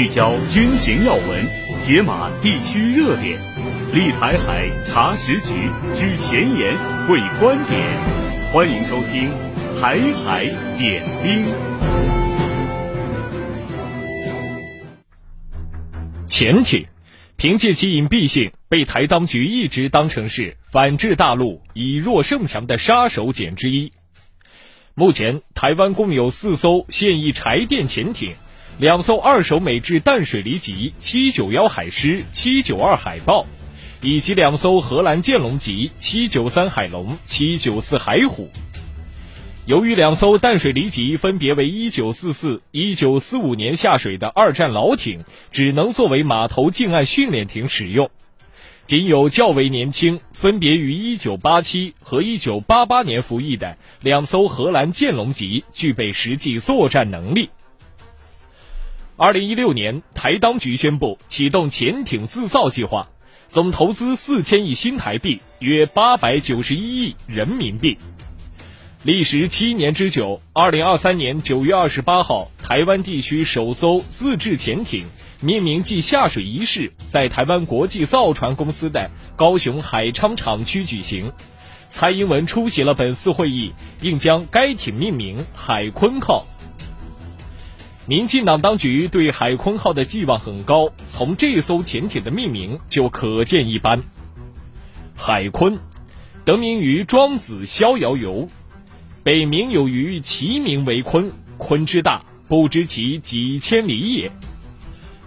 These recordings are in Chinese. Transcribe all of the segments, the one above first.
聚焦军情要闻，解码地区热点，立台海查实局，举前沿会观点。欢迎收听《台海点兵》。潜艇凭借其隐蔽性，被台当局一直当成是反制大陆以弱胜强的杀手锏之一。目前，台湾共有四艘现役柴电潜艇，两艘二手美制淡水狸级七九幺海狮、七九二海豹，以及两艘荷兰剑龙级七九三海龙、七九四海虎。由于两艘淡水狸级分别为一九四四、一九四五年下水的二战老艇，只能作为码头近岸训练艇使用。仅有较为年轻，分别于一九八七和一九八八年服役的两艘荷兰剑龙级具备实际作战能力。二零一六年，台当局宣布启动潜艇自造计划，总投资四千亿新台币，约八百九十一亿人民币。历时七年之久，二零二三年九月二十八号，台湾地区首艘自制潜艇。命名暨下水仪式在台湾国际造船公司的高雄海昌厂区举行，蔡英文出席了本次会议，并将该艇命名“海鲲号”。民进党当局对“海鲲号”的寄望很高，从这艘潜艇的命名就可见一斑。海鲲，得名于庄子《逍遥游》，北冥有鱼，其名为鲲，鲲之大，不知其几千里也。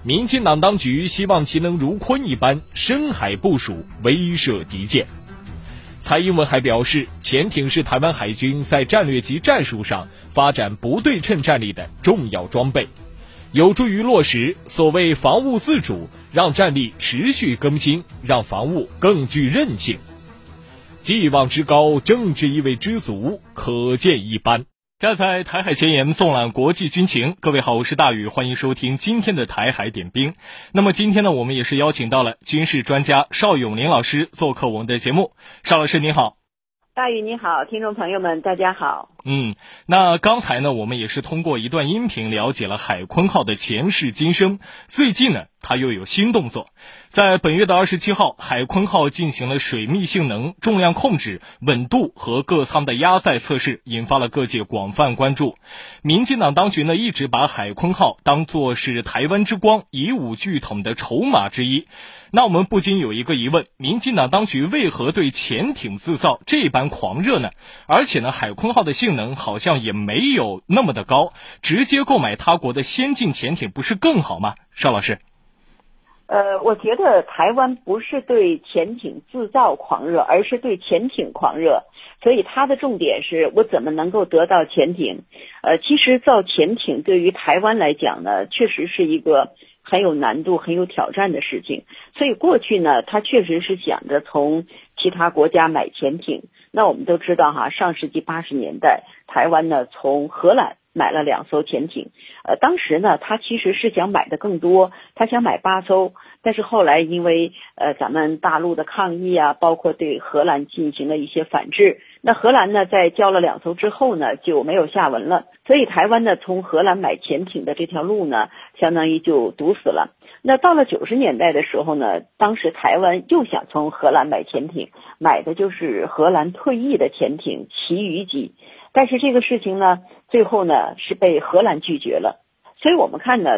民进党当局希望其能如鲲一般深海部署，威慑敌舰。蔡英文还表示，潜艇是台湾海军在战略及战术上发展不对称战力的重要装备，有助于落实所谓防务自主，让战力持续更新，让防务更具韧性。寄望之高，政治意味之足，可见一斑。站在台海前沿，纵览国际军情。各位好，我是大宇，欢迎收听今天的台海点兵。那么今天呢，我们也是邀请到了军事专家邵永林老师做客我们的节目。邵老师您好，大宇你好，听众朋友们大家好。嗯，那刚才呢，我们也是通过一段音频了解了海鲲号的前世今生。最近呢，它又有新动作。在本月的二十七号，海鲲号进行了水密性能、重量控制、稳度和各舱的压载测试，引发了各界广泛关注。民进党当局呢，一直把海鲲号当作是台湾之光、以武拒统的筹码之一。那我们不禁有一个疑问：民进党当局为何对潜艇自造这般狂热呢？而且呢，海鲲号的性能好像也没有那么的高，直接购买他国的先进潜艇不是更好吗？邵老师。呃，我觉得台湾不是对潜艇制造狂热，而是对潜艇狂热。所以它的重点是我怎么能够得到潜艇。呃，其实造潜艇对于台湾来讲呢，确实是一个很有难度、很有挑战的事情。所以过去呢，他确实是想着从其他国家买潜艇。那我们都知道哈，上世纪八十年代，台湾呢从荷兰。买了两艘潜艇，呃，当时呢，他其实是想买的更多，他想买八艘，但是后来因为呃咱们大陆的抗议啊，包括对荷兰进行了一些反制，那荷兰呢在交了两艘之后呢就没有下文了，所以台湾呢从荷兰买潜艇的这条路呢，相当于就堵死了。那到了九十年代的时候呢，当时台湾又想从荷兰买潜艇，买的就是荷兰退役的潜艇旗鱼级。但是这个事情呢，最后呢是被荷兰拒绝了。所以我们看呢，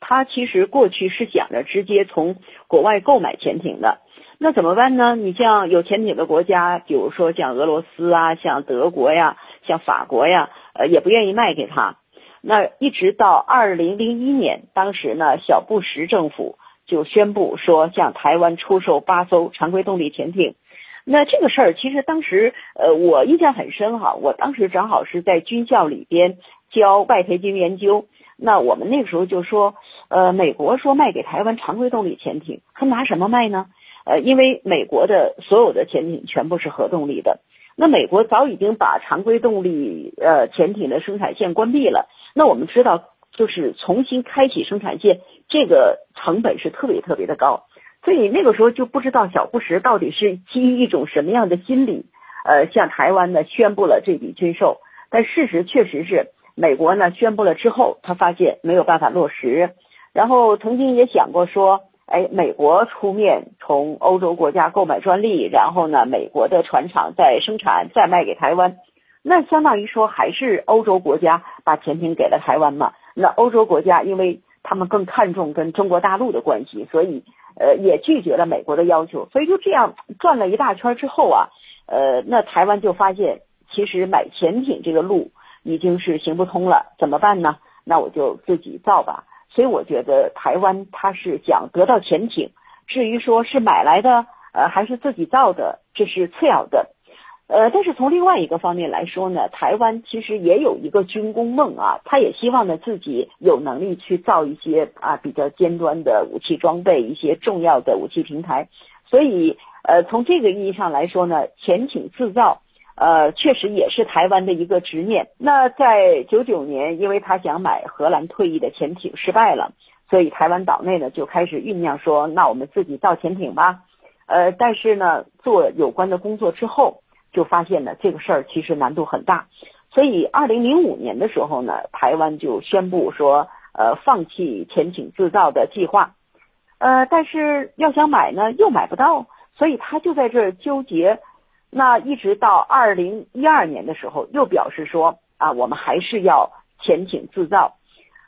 他其实过去是想着直接从国外购买潜艇的。那怎么办呢？你像有潜艇的国家，比如说像俄罗斯啊，像德国呀，像法国呀，呃，也不愿意卖给他。那一直到二零零一年，当时呢，小布什政府就宣布说向台湾出售八艘常规动力潜艇。那这个事儿其实当时，呃，我印象很深哈。我当时正好是在军校里边教外培军研究，那我们那个时候就说，呃，美国说卖给台湾常规动力潜艇，他拿什么卖呢？呃，因为美国的所有的潜艇全部是核动力的，那美国早已经把常规动力呃潜艇的生产线关闭了。那我们知道，就是重新开启生产线，这个成本是特别特别的高。所以那个时候就不知道小布什到底是基于一种什么样的心理，呃，向台湾呢宣布了这笔军售。但事实确实是，美国呢宣布了之后，他发现没有办法落实，然后曾经也想过说，哎，美国出面从欧洲国家购买专利，然后呢，美国的船厂再生产再卖给台湾，那相当于说还是欧洲国家把潜艇给了台湾嘛？那欧洲国家因为他们更看重跟中国大陆的关系，所以呃也拒绝了美国的要求，所以就这样转了一大圈之后啊，呃，那台湾就发现其实买潜艇这个路已经是行不通了，怎么办呢？那我就自己造吧。所以我觉得台湾它是想得到潜艇，至于说是买来的，呃，还是自己造的，这是次要的。呃，但是从另外一个方面来说呢，台湾其实也有一个军工梦啊，他也希望呢自己有能力去造一些啊比较尖端的武器装备，一些重要的武器平台。所以，呃，从这个意义上来说呢，潜艇制造。呃，确实也是台湾的一个执念。那在九九年，因为他想买荷兰退役的潜艇失败了，所以台湾岛内呢就开始酝酿说，那我们自己造潜艇吧。呃，但是呢，做有关的工作之后，就发现呢这个事儿其实难度很大。所以二零零五年的时候呢，台湾就宣布说，呃，放弃潜艇制造的计划。呃，但是要想买呢，又买不到，所以他就在这儿纠结。那一直到二零一二年的时候，又表示说啊，我们还是要潜艇制造，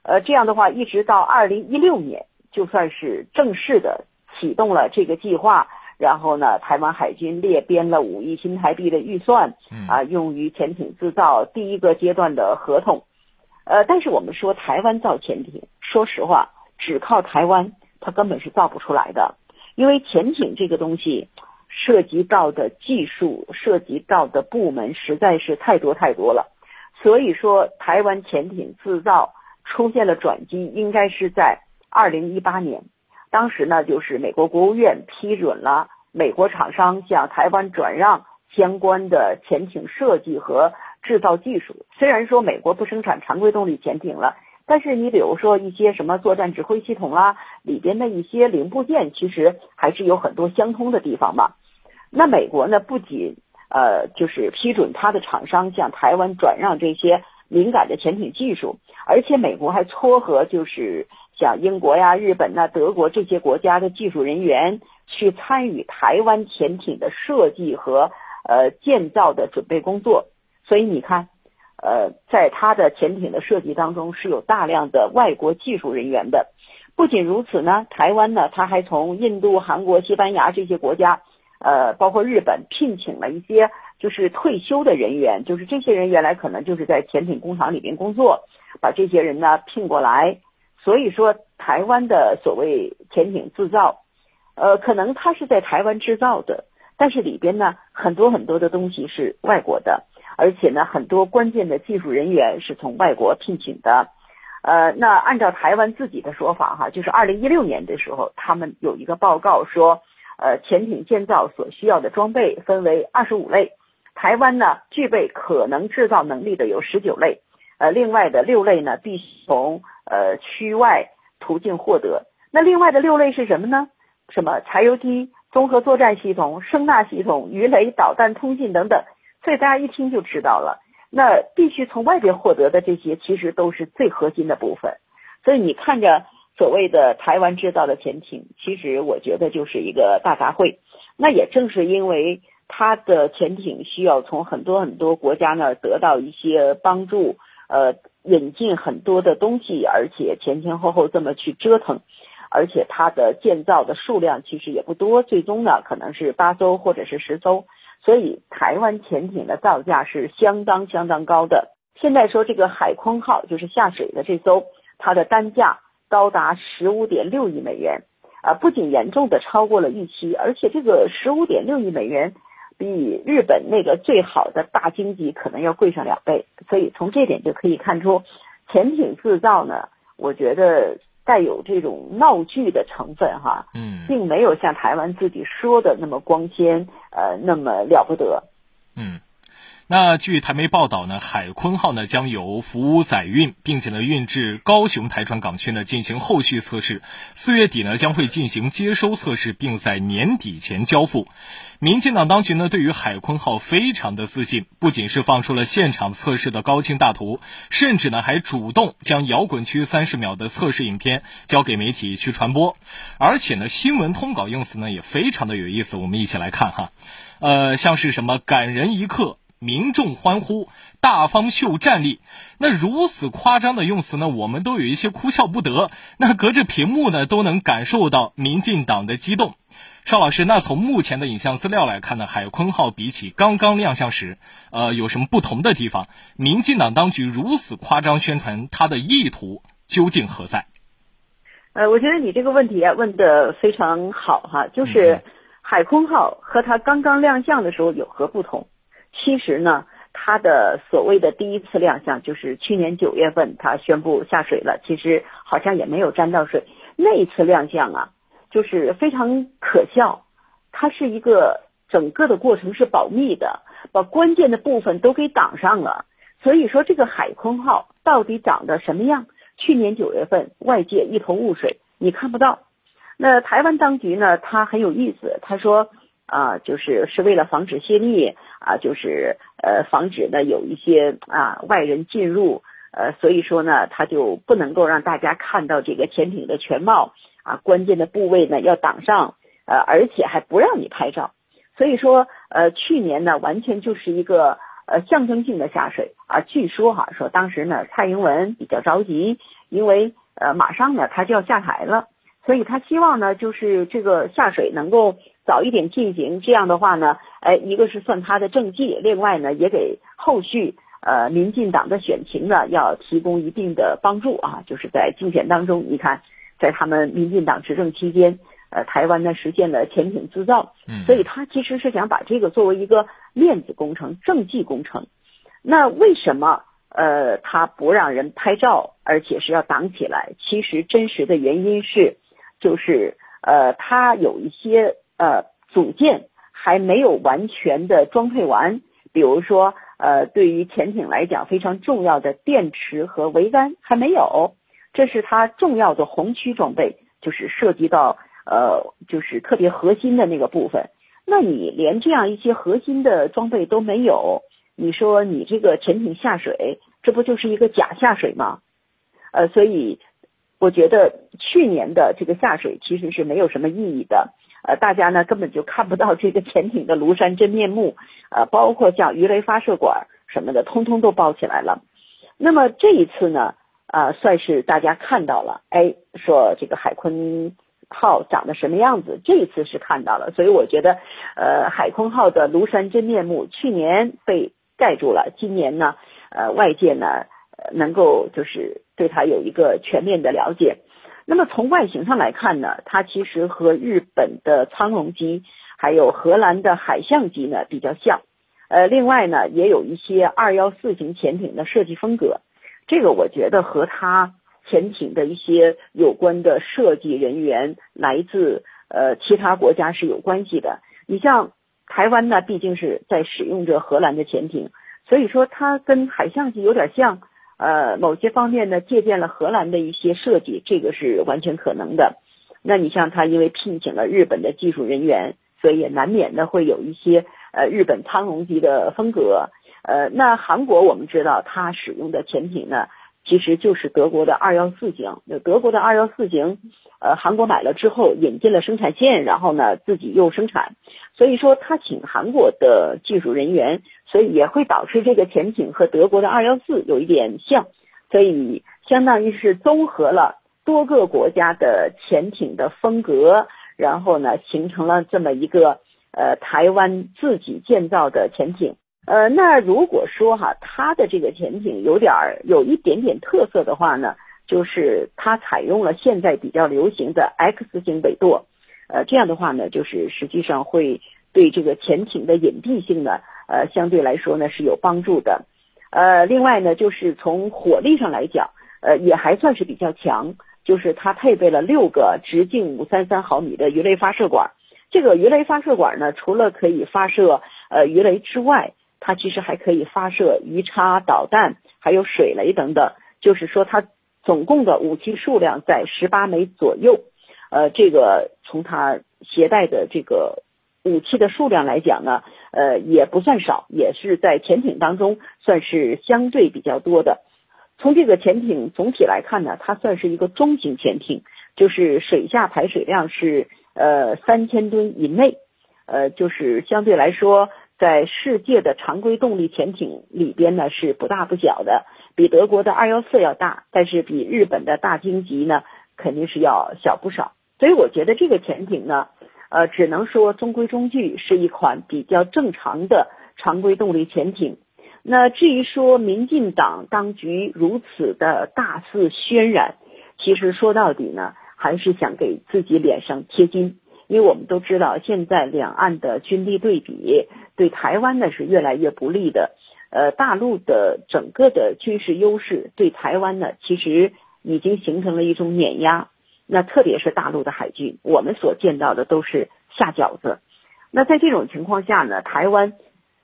呃，这样的话，一直到二零一六年，就算是正式的启动了这个计划，然后呢，台湾海军列编了五亿新台币的预算，啊，用于潜艇制造第一个阶段的合同，呃，但是我们说台湾造潜艇，说实话，只靠台湾，它根本是造不出来的，因为潜艇这个东西。涉及到的技术，涉及到的部门实在是太多太多了，所以说台湾潜艇制造出现了转机，应该是在二零一八年，当时呢就是美国国务院批准了美国厂商向台湾转让相关的潜艇设计和制造技术。虽然说美国不生产常规动力潜艇了，但是你比如说一些什么作战指挥系统啦，里边的一些零部件，其实还是有很多相通的地方嘛。那美国呢，不仅呃就是批准他的厂商向台湾转让这些敏感的潜艇技术，而且美国还撮合就是像英国呀、日本呐、德国这些国家的技术人员去参与台湾潜艇的设计和呃建造的准备工作。所以你看，呃，在他的潜艇的设计当中是有大量的外国技术人员的。不仅如此呢，台湾呢，他还从印度、韩国、西班牙这些国家。呃，包括日本聘请了一些就是退休的人员，就是这些人原来可能就是在潜艇工厂里边工作，把这些人呢聘过来。所以说，台湾的所谓潜艇制造，呃，可能它是在台湾制造的，但是里边呢很多很多的东西是外国的，而且呢很多关键的技术人员是从外国聘请的。呃，那按照台湾自己的说法哈，就是二零一六年的时候，他们有一个报告说。呃，潜艇建造所需要的装备分为二十五类，台湾呢具备可能制造能力的有十九类，呃，另外的六类呢必须从呃区外途径获得。那另外的六类是什么呢？什么柴油机、综合作战系统、声纳系统、鱼雷、导弹通信等等。所以大家一听就知道了，那必须从外边获得的这些，其实都是最核心的部分。所以你看着。所谓的台湾制造的潜艇，其实我觉得就是一个大杂烩。那也正是因为它的潜艇需要从很多很多国家那儿得到一些帮助，呃，引进很多的东西，而且前前后后这么去折腾，而且它的建造的数量其实也不多，最终呢可能是八艘或者是十艘，所以台湾潜艇的造价是相当相当高的。现在说这个海鲲号就是下水的这艘，它的单价。高达十五点六亿美元，啊，不仅严重的超过了预期，而且这个十五点六亿美元比日本那个最好的大经济可能要贵上两倍，所以从这点就可以看出，潜艇制造呢，我觉得带有这种闹剧的成分哈，嗯，并没有像台湾自己说的那么光鲜，呃，那么了不得，嗯。那据台媒报道呢，海鲲号呢将由福屋载运，并且呢运至高雄台船港区呢进行后续测试。四月底呢将会进行接收测试，并在年底前交付。民进党当局呢对于海鲲号非常的自信，不仅是放出了现场测试的高清大图，甚至呢还主动将摇滚区三十秒的测试影片交给媒体去传播。而且呢新闻通稿用词呢也非常的有意思，我们一起来看哈，呃像是什么感人一刻。民众欢呼，大方秀战力。那如此夸张的用词呢，我们都有一些哭笑不得。那隔着屏幕呢，都能感受到民进党的激动。邵老师，那从目前的影像资料来看呢，海鲲号比起刚刚亮相时，呃，有什么不同的地方？民进党当局如此夸张宣传，它的意图究竟何在？呃，我觉得你这个问题啊问的非常好哈，就是海鲲号和它刚刚亮相的时候有何不同？其实呢，他的所谓的第一次亮相就是去年九月份，他宣布下水了。其实好像也没有沾到水。那一次亮相啊，就是非常可笑。它是一个整个的过程是保密的，把关键的部分都给挡上了。所以说，这个海空号到底长得什么样？去年九月份，外界一头雾水，你看不到。那台湾当局呢，他很有意思，他说。啊，就是是为了防止泄密啊，就是呃防止呢有一些啊外人进入，呃所以说呢他就不能够让大家看到这个潜艇的全貌啊，关键的部位呢要挡上，呃而且还不让你拍照，所以说呃去年呢完全就是一个呃象征性的下水啊，据说哈说当时呢蔡英文比较着急，因为呃马上呢他就要下台了。所以他希望呢，就是这个下水能够早一点进行，这样的话呢，哎，一个是算他的政绩，另外呢，也给后续呃民进党的选情呢要提供一定的帮助啊。就是在竞选当中，你看，在他们民进党执政期间，呃，台湾呢实现了潜艇制造，所以他其实是想把这个作为一个面子工程、政绩工程。那为什么呃他不让人拍照，而且是要挡起来？其实真实的原因是。就是呃，他有一些呃组件还没有完全的装配完，比如说呃，对于潜艇来讲非常重要的电池和桅杆还没有，这是它重要的红区装备，就是涉及到呃，就是特别核心的那个部分。那你连这样一些核心的装备都没有，你说你这个潜艇下水，这不就是一个假下水吗？呃，所以。我觉得去年的这个下水其实是没有什么意义的，呃，大家呢根本就看不到这个潜艇的庐山真面目，呃，包括像鱼雷发射管什么的，通通都包起来了。那么这一次呢，呃，算是大家看到了，哎，说这个海鲲号长得什么样子，这一次是看到了。所以我觉得，呃，海鲲号的庐山真面目去年被盖住了，今年呢，呃，外界呢。能够就是对它有一个全面的了解。那么从外形上来看呢，它其实和日本的苍龙机还有荷兰的海象机呢比较像。呃，另外呢也有一些二幺四型潜艇的设计风格。这个我觉得和它潜艇的一些有关的设计人员来自呃其他国家是有关系的。你像台湾呢，毕竟是在使用着荷兰的潜艇，所以说它跟海象机有点像。呃，某些方面呢，借鉴了荷兰的一些设计，这个是完全可能的。那你像他，因为聘请了日本的技术人员，所以也难免的会有一些呃日本苍龙级的风格。呃，那韩国我们知道，它使用的潜艇呢，其实就是德国的二幺四型。那德国的二幺四型，呃，韩国买了之后引进了生产线，然后呢自己又生产。所以说，他请韩国的技术人员，所以也会导致这个潜艇和德国的二幺四有一点像，所以相当于是综合了多个国家的潜艇的风格，然后呢，形成了这么一个呃台湾自己建造的潜艇。呃，那如果说哈，它的这个潜艇有点儿有一点点特色的话呢，就是它采用了现在比较流行的 X 型尾舵。呃，这样的话呢，就是实际上会对这个潜艇的隐蔽性呢，呃，相对来说呢是有帮助的。呃，另外呢，就是从火力上来讲，呃，也还算是比较强，就是它配备了六个直径五三三毫米的鱼雷发射管。这个鱼雷发射管呢，除了可以发射呃鱼雷之外，它其实还可以发射鱼叉导弹，还有水雷等等。就是说，它总共的武器数量在十八枚左右。呃，这个从它携带的这个武器的数量来讲呢，呃，也不算少，也是在潜艇当中算是相对比较多的。从这个潜艇总体来看呢，它算是一个中型潜艇，就是水下排水量是呃三千吨以内，呃，就是相对来说，在世界的常规动力潜艇里边呢是不大不小的，比德国的二幺四要大，但是比日本的大鲸级呢肯定是要小不少。所以我觉得这个潜艇呢，呃，只能说中规中矩，是一款比较正常的常规动力潜艇。那至于说民进党当局如此的大肆渲染，其实说到底呢，还是想给自己脸上贴金。因为我们都知道，现在两岸的军力对比对台湾呢是越来越不利的。呃，大陆的整个的军事优势对台湾呢，其实已经形成了一种碾压。那特别是大陆的海军，我们所见到的都是下饺子。那在这种情况下呢，台湾。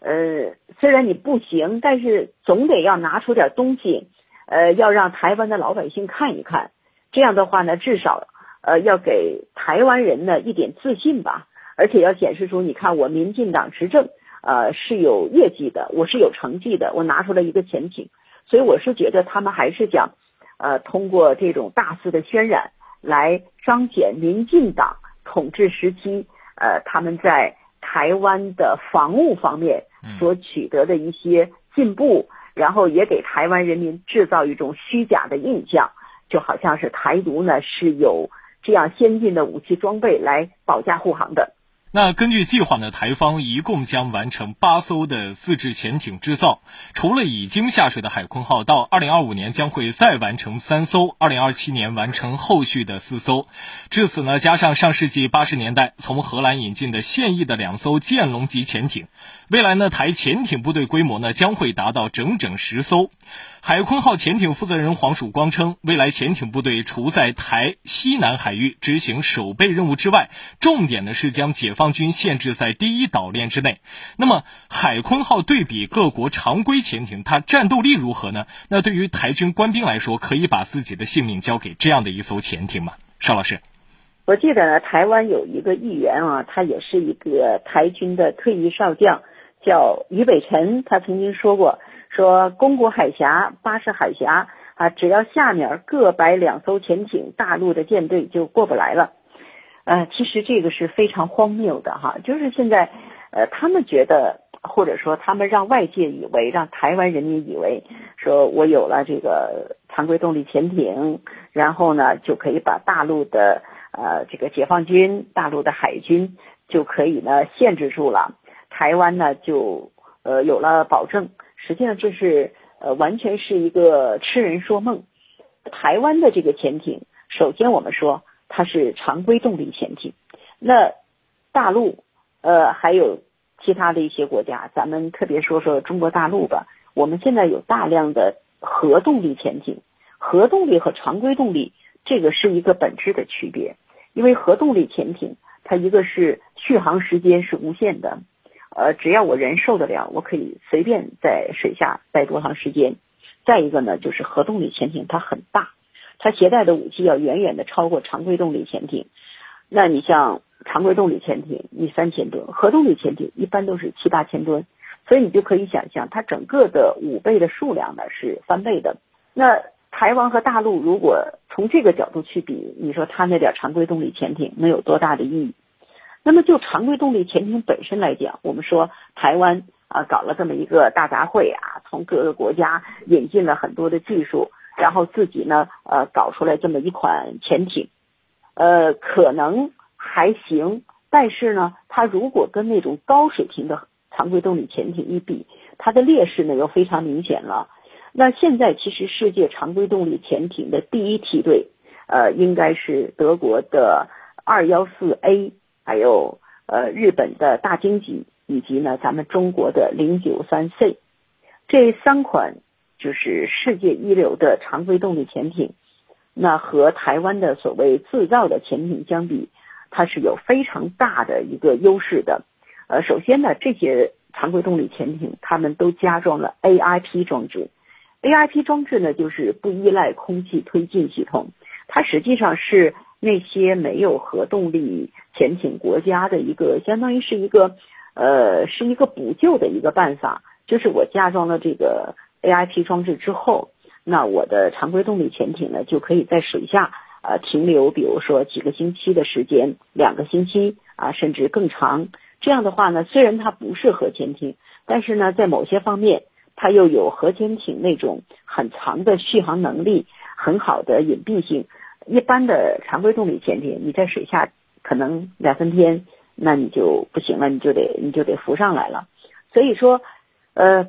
呃，虽然你不行，但是总得要拿出点东西，呃，要让台湾的老百姓看一看。这样的话呢，至少呃要给台湾人呢一点自信吧，而且要显示出，你看我民进党执政，呃是有业绩的，我是有成绩的，我拿出来一个潜艇。所以我是觉得他们还是讲，呃，通过这种大肆的渲染来彰显民进党统治时期，呃，他们在台湾的防务方面。所取得的一些进步，然后也给台湾人民制造一种虚假的印象，就好像是台独呢是有这样先进的武器装备来保驾护航的。那根据计划呢，台方一共将完成八艘的自制潜艇制造，除了已经下水的海鲲号，到二零二五年将会再完成三艘，二零二七年完成后续的四艘。至此呢，加上上世纪八十年代从荷兰引进的现役的两艘剑龙级潜艇，未来呢，台潜艇部队规模呢将会达到整整十艘。海鲲号潜艇负责人黄曙光称，未来潜艇部队除在台西南海域执行守备任务之外，重点呢是将解方军限制在第一岛链之内。那么，海鲲号对比各国常规潜艇，它战斗力如何呢？那对于台军官兵来说，可以把自己的性命交给这样的一艘潜艇吗？邵老师，我记得呢，台湾有一个议员啊，他也是一个台军的退役少将，叫于北辰，他曾经说过。说宫古海峡、巴士海峡啊，只要下面各摆两艘潜艇，大陆的舰队就过不来了。呃，其实这个是非常荒谬的哈，就是现在，呃，他们觉得，或者说他们让外界以为，让台湾人民以为，说我有了这个常规动力潜艇，然后呢就可以把大陆的呃这个解放军、大陆的海军就可以呢限制住了，台湾呢就呃有了保证。实际上这是呃完全是一个痴人说梦。台湾的这个潜艇，首先我们说它是常规动力潜艇。那大陆呃还有其他的一些国家，咱们特别说说中国大陆吧。我们现在有大量的核动力潜艇，核动力和常规动力这个是一个本质的区别。因为核动力潜艇它一个是续航时间是无限的。呃，只要我人受得了，我可以随便在水下待多长时间。再一个呢，就是核动力潜艇它很大，它携带的武器要远远的超过常规动力潜艇。那你像常规动力潜艇，你三千吨，核动力潜艇一般都是七八千吨，所以你就可以想象，它整个的五倍的数量呢是翻倍的。那台湾和大陆如果从这个角度去比，你说它那点常规动力潜艇能有多大的意义？那么就常规动力潜艇本身来讲，我们说台湾啊搞了这么一个大杂烩啊，从各个国家引进了很多的技术，然后自己呢呃搞出来这么一款潜艇，呃可能还行，但是呢它如果跟那种高水平的常规动力潜艇一比，它的劣势呢又非常明显了。那现在其实世界常规动力潜艇的第一梯队，呃应该是德国的二幺四 A。还有呃日本的大鲸级，以及呢咱们中国的零九三 C，这三款就是世界一流的常规动力潜艇。那和台湾的所谓自造的潜艇相比，它是有非常大的一个优势的。呃，首先呢，这些常规动力潜艇，他们都加装了 AIP 装置。AIP 装置呢，就是不依赖空气推进系统，它实际上是那些没有核动力潜艇国家的一个，相当于是一个，呃，是一个补救的一个办法。就是我加装了这个 AIP 装置之后，那我的常规动力潜艇呢，就可以在水下呃停留，比如说几个星期的时间，两个星期啊，甚至更长。这样的话呢，虽然它不是核潜艇，但是呢，在某些方面。它又有核潜艇那种很长的续航能力，很好的隐蔽性。一般的常规动力潜艇，你在水下可能两三天，那你就不行了，你就得你就得浮上来了。所以说，呃，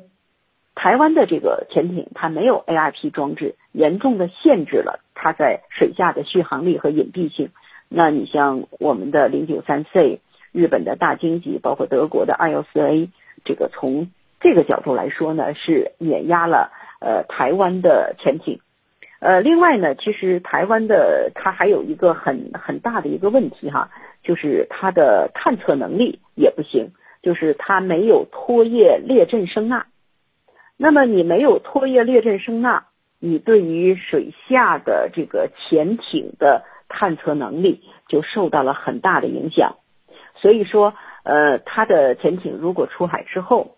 台湾的这个潜艇它没有 AIP 装置，严重的限制了它在水下的续航力和隐蔽性。那你像我们的零九三 C，日本的大鲸级，包括德国的二幺四 A，这个从这个角度来说呢，是碾压了呃台湾的潜艇，呃，另外呢，其实台湾的它还有一个很很大的一个问题哈，就是它的探测能力也不行，就是它没有拖曳列阵声纳。那么你没有拖曳列阵声纳，你对于水下的这个潜艇的探测能力就受到了很大的影响。所以说，呃，它的潜艇如果出海之后，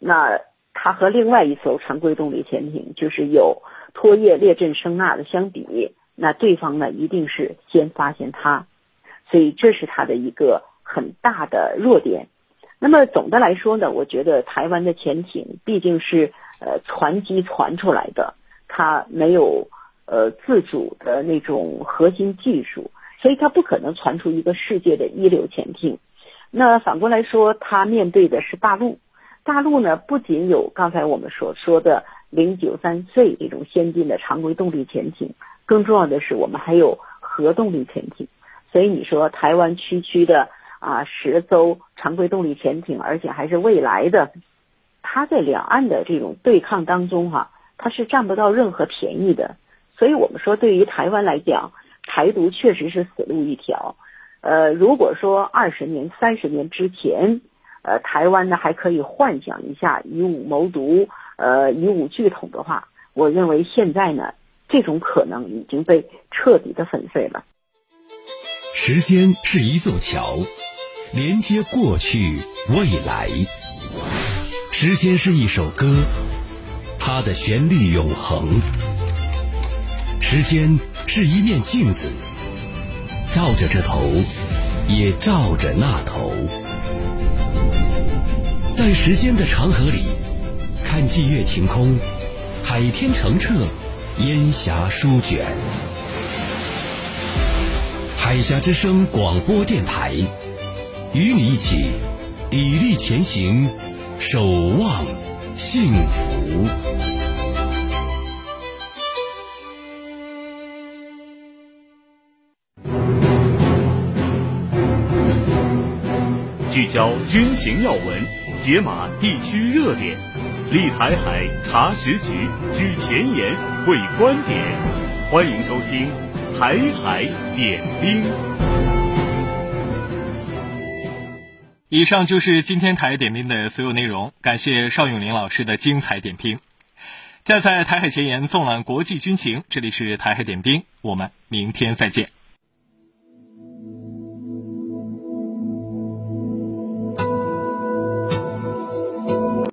那它和另外一艘常规动力潜艇，就是有拖曳列阵声纳的相比，那对方呢一定是先发现它，所以这是它的一个很大的弱点。那么总的来说呢，我觉得台湾的潜艇毕竟是呃传机传出来的，它没有呃自主的那种核心技术，所以它不可能传出一个世界的一流潜艇。那反过来说，它面对的是大陆。大陆呢，不仅有刚才我们所说的零九三 C 这种先进的常规动力潜艇，更重要的是我们还有核动力潜艇。所以你说台湾区区的啊十艘常规动力潜艇，而且还是未来的，它在两岸的这种对抗当中哈、啊，它是占不到任何便宜的。所以我们说，对于台湾来讲，台独确实是死路一条。呃，如果说二十年、三十年之前。呃，台湾呢还可以幻想一下以武谋独，呃，以武拒统的话，我认为现在呢，这种可能已经被彻底的粉碎了。时间是一座桥，连接过去未来。时间是一首歌，它的旋律永恒。时间是一面镜子，照着这头，也照着那头。在时间的长河里，看霁月晴空，海天澄澈，烟霞舒卷。海峡之声广播电台，与你一起砥砺前行，守望幸福。聚焦军情要闻。解码地区热点，立台海查实局，举前沿会观点，欢迎收听《台海点兵》。以上就是今天台海点兵的所有内容，感谢邵永林老师的精彩点评。站在台海前沿，纵览国际军情，这里是台海点兵，我们明天再见。